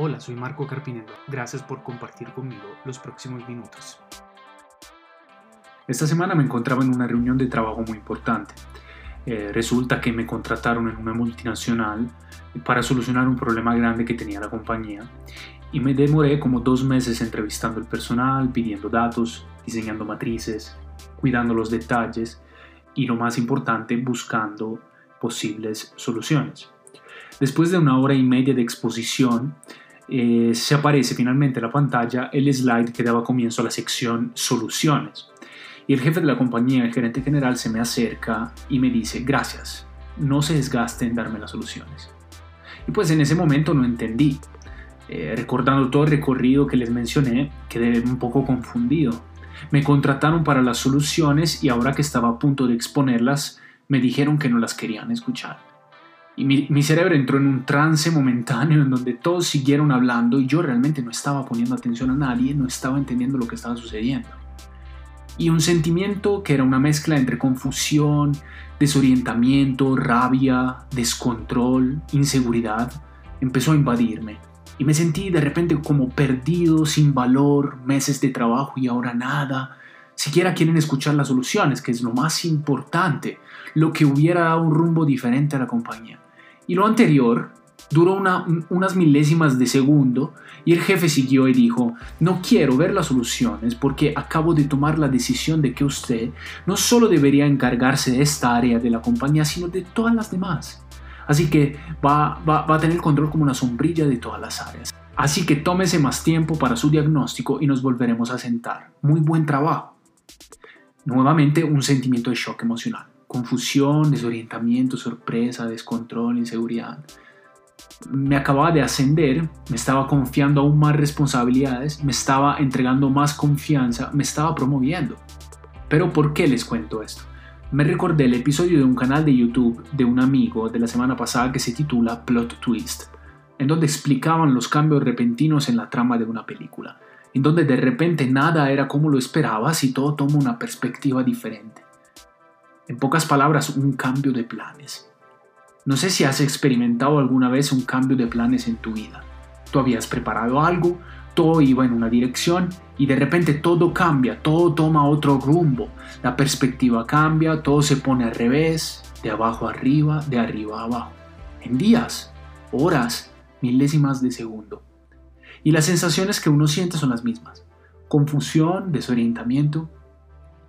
Hola, soy Marco Carpinero. Gracias por compartir conmigo los próximos minutos. Esta semana me encontraba en una reunión de trabajo muy importante. Eh, resulta que me contrataron en una multinacional para solucionar un problema grande que tenía la compañía y me demoré como dos meses entrevistando al personal, pidiendo datos, diseñando matrices, cuidando los detalles y lo más importante, buscando posibles soluciones. Después de una hora y media de exposición, eh, se aparece finalmente en la pantalla el slide que daba comienzo a la sección soluciones. Y el jefe de la compañía, el gerente general, se me acerca y me dice, gracias, no se desgaste en darme las soluciones. Y pues en ese momento no entendí. Eh, recordando todo el recorrido que les mencioné, quedé un poco confundido. Me contrataron para las soluciones y ahora que estaba a punto de exponerlas, me dijeron que no las querían escuchar. Y mi, cerebro entró en un trance momentáneo en donde todos siguieron hablando y yo realmente no estaba poniendo atención a nadie, no estaba entendiendo lo que estaba sucediendo. Y un sentimiento que era una mezcla entre confusión, desorientamiento, rabia, descontrol, inseguridad, empezó a invadirme. Y me sentí de repente como perdido, sin valor, meses de trabajo y ahora nada. Siquiera quieren escuchar las soluciones, que es lo más importante, lo que hubiera dado un rumbo diferente a la compañía. Y lo anterior duró unas milésimas de segundo y el jefe siguió y dijo, no quiero ver las soluciones porque acabo de tomar la decisión de que usted no solo debería encargarse de esta área de la compañía, sino de todas las demás. Así que va, a tener control como una sombrilla de todas las áreas. Así que tómese más tiempo para su diagnóstico y nos volveremos a sentar. Muy buen trabajo. Nuevamente un sentimiento de shock emocional. Confusión, desorientamiento, sorpresa, descontrol, inseguridad. Me acababa de ascender, me estaba confiando aún más responsabilidades, me estaba entregando más confianza, me estaba promoviendo. Pero ¿por qué les cuento esto? me recordé el episodio de un canal de YouTube de un amigo de la semana pasada que se titula Plot Twist, en donde explicaban los cambios repentinos en la trama de una película, en donde de repente nada era como lo esperabas y todo toma una perspectiva diferente. En pocas palabras, un cambio de planes. No sé si has experimentado alguna vez un cambio de planes en tu vida. Tú habías preparado algo, todo iba en una dirección y de repente todo cambia, todo toma otro rumbo, la perspectiva cambia, todo se pone al revés, de abajo arriba, de arriba abajo, en días, horas, milésimas de segundo. Y las sensaciones que uno siente son las mismas, confusión, desorientamiento,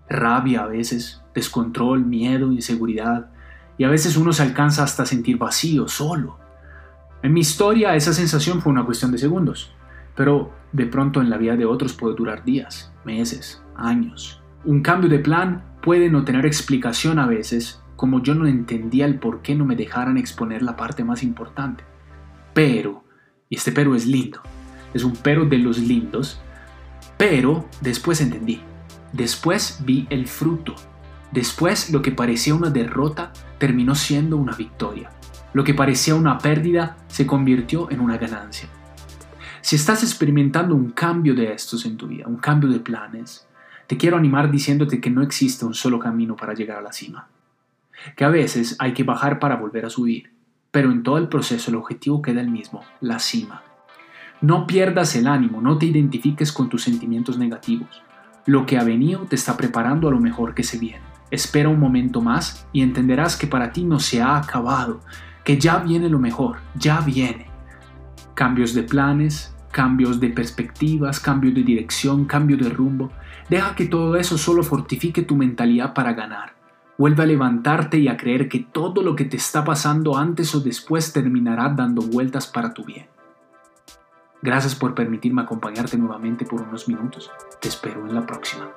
rabia a veces, descontrol, miedo, inseguridad, y a veces uno se alcanza hasta sentir vacío, solo. En mi historia esa sensación fue una cuestión de segundos. Pero de pronto en la vida de otros puede durar días, meses, años. Un cambio de plan puede no tener explicación a veces, como yo no entendía el por qué no me dejaran exponer la parte más importante. Pero, y este pero es lindo, es un pero de los lindos, pero después entendí, después vi el fruto, después lo que parecía una derrota terminó siendo una victoria, lo que parecía una pérdida se convirtió en una ganancia. Si estás experimentando un cambio de estos en tu vida, un cambio de planes, te quiero animar diciéndote que no existe un solo camino para llegar a la cima. Que a veces hay que bajar para volver a subir, pero en todo el proceso el objetivo queda el mismo, la cima. No pierdas el ánimo, no te identifiques con tus sentimientos negativos. Lo que ha venido te está preparando a lo mejor que se viene. Espera un momento más y entenderás que para ti no se ha acabado, que ya viene lo mejor, ya viene cambios de planes, cambios de perspectivas, cambio de dirección, cambio de rumbo. Deja que todo eso solo fortifique tu mentalidad para ganar. Vuelve a levantarte y a creer que todo lo que te está pasando antes o después terminará dando vueltas para tu bien. Gracias por permitirme acompañarte nuevamente por unos minutos. Te espero en la próxima.